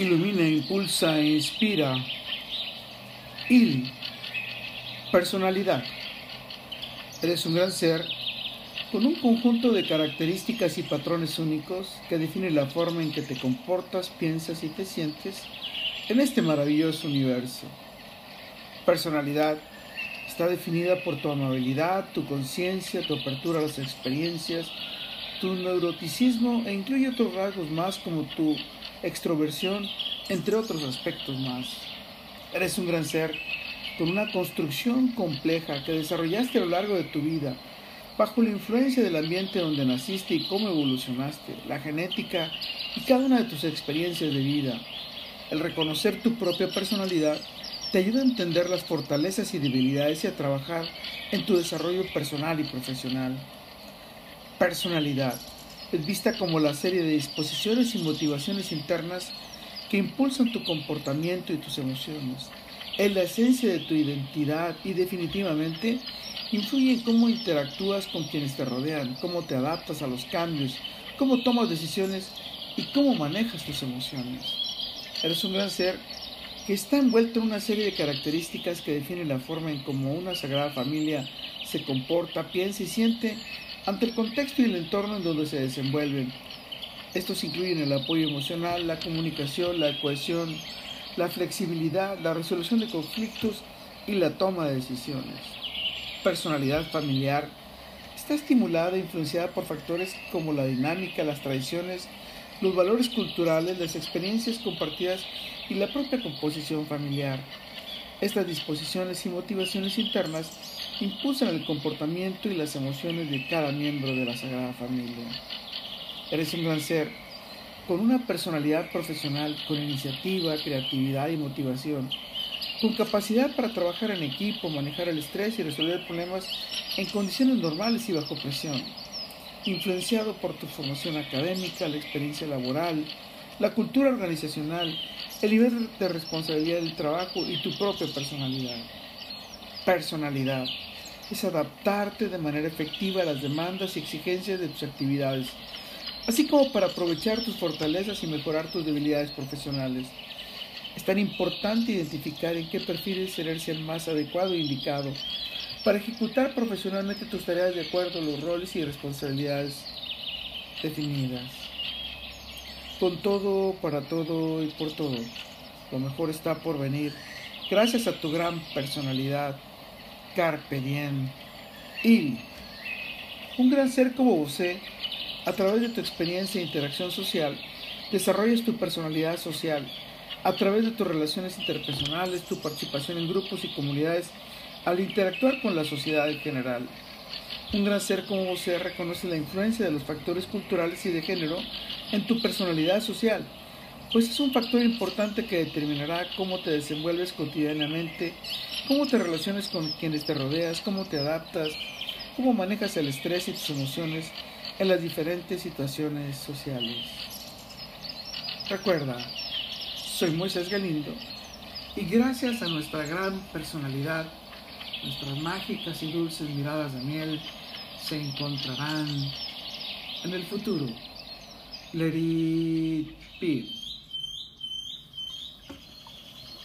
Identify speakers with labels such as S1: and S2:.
S1: ilumina, impulsa e inspira. Il. Personalidad. Eres un gran ser con un conjunto de características y patrones únicos que define la forma en que te comportas, piensas y te sientes en este maravilloso universo. Personalidad está definida por tu amabilidad, tu conciencia, tu apertura a las experiencias, tu neuroticismo e incluye otros rasgos más como tu extroversión, entre otros aspectos más. Eres un gran ser con una construcción compleja que desarrollaste a lo largo de tu vida, bajo la influencia del ambiente donde naciste y cómo evolucionaste, la genética y cada una de tus experiencias de vida. El reconocer tu propia personalidad te ayuda a entender las fortalezas y debilidades y a trabajar en tu desarrollo personal y profesional personalidad es vista como la serie de disposiciones y motivaciones internas que impulsan tu comportamiento y tus emociones. Es la esencia de tu identidad y definitivamente influye en cómo interactúas con quienes te rodean, cómo te adaptas a los cambios, cómo tomas decisiones y cómo manejas tus emociones. Eres un gran ser que está envuelto en una serie de características que definen la forma en cómo una sagrada familia se comporta, piensa y siente ante el contexto y el entorno en donde se desenvuelven. Estos incluyen el apoyo emocional, la comunicación, la cohesión, la flexibilidad, la resolución de conflictos y la toma de decisiones. Personalidad familiar está estimulada e influenciada por factores como la dinámica, las tradiciones, los valores culturales, las experiencias compartidas y la propia composición familiar. Estas disposiciones y motivaciones internas impulsan el comportamiento y las emociones de cada miembro de la Sagrada Familia. Eres un gran ser, con una personalidad profesional, con iniciativa, creatividad y motivación, con capacidad para trabajar en equipo, manejar el estrés y resolver problemas en condiciones normales y bajo presión, influenciado por tu formación académica, la experiencia laboral, la cultura organizacional, el nivel de responsabilidad del trabajo y tu propia personalidad. Personalidad es adaptarte de manera efectiva a las demandas y exigencias de tus actividades, así como para aprovechar tus fortalezas y mejorar tus debilidades profesionales. Es tan importante identificar en qué perfil eres el más adecuado e indicado para ejecutar profesionalmente tus tareas de acuerdo a los roles y responsabilidades definidas. Con todo, para todo y por todo, lo mejor está por venir, gracias a tu gran personalidad Carpe diem. Y un gran ser como vos, a través de tu experiencia e interacción social, desarrollas tu personalidad social. A través de tus relaciones interpersonales, tu participación en grupos y comunidades, al interactuar con la sociedad en general. Un gran ser como vos reconoce la influencia de los factores culturales y de género en tu personalidad social, pues es un factor importante que determinará cómo te desenvuelves cotidianamente cómo te relacionas con quienes te rodeas, cómo te adaptas, cómo manejas el estrés y tus emociones en las diferentes situaciones sociales. Recuerda, soy Moisés Galindo y gracias a nuestra gran personalidad, nuestras mágicas y dulces miradas de miel se encontrarán en el futuro. Let it be.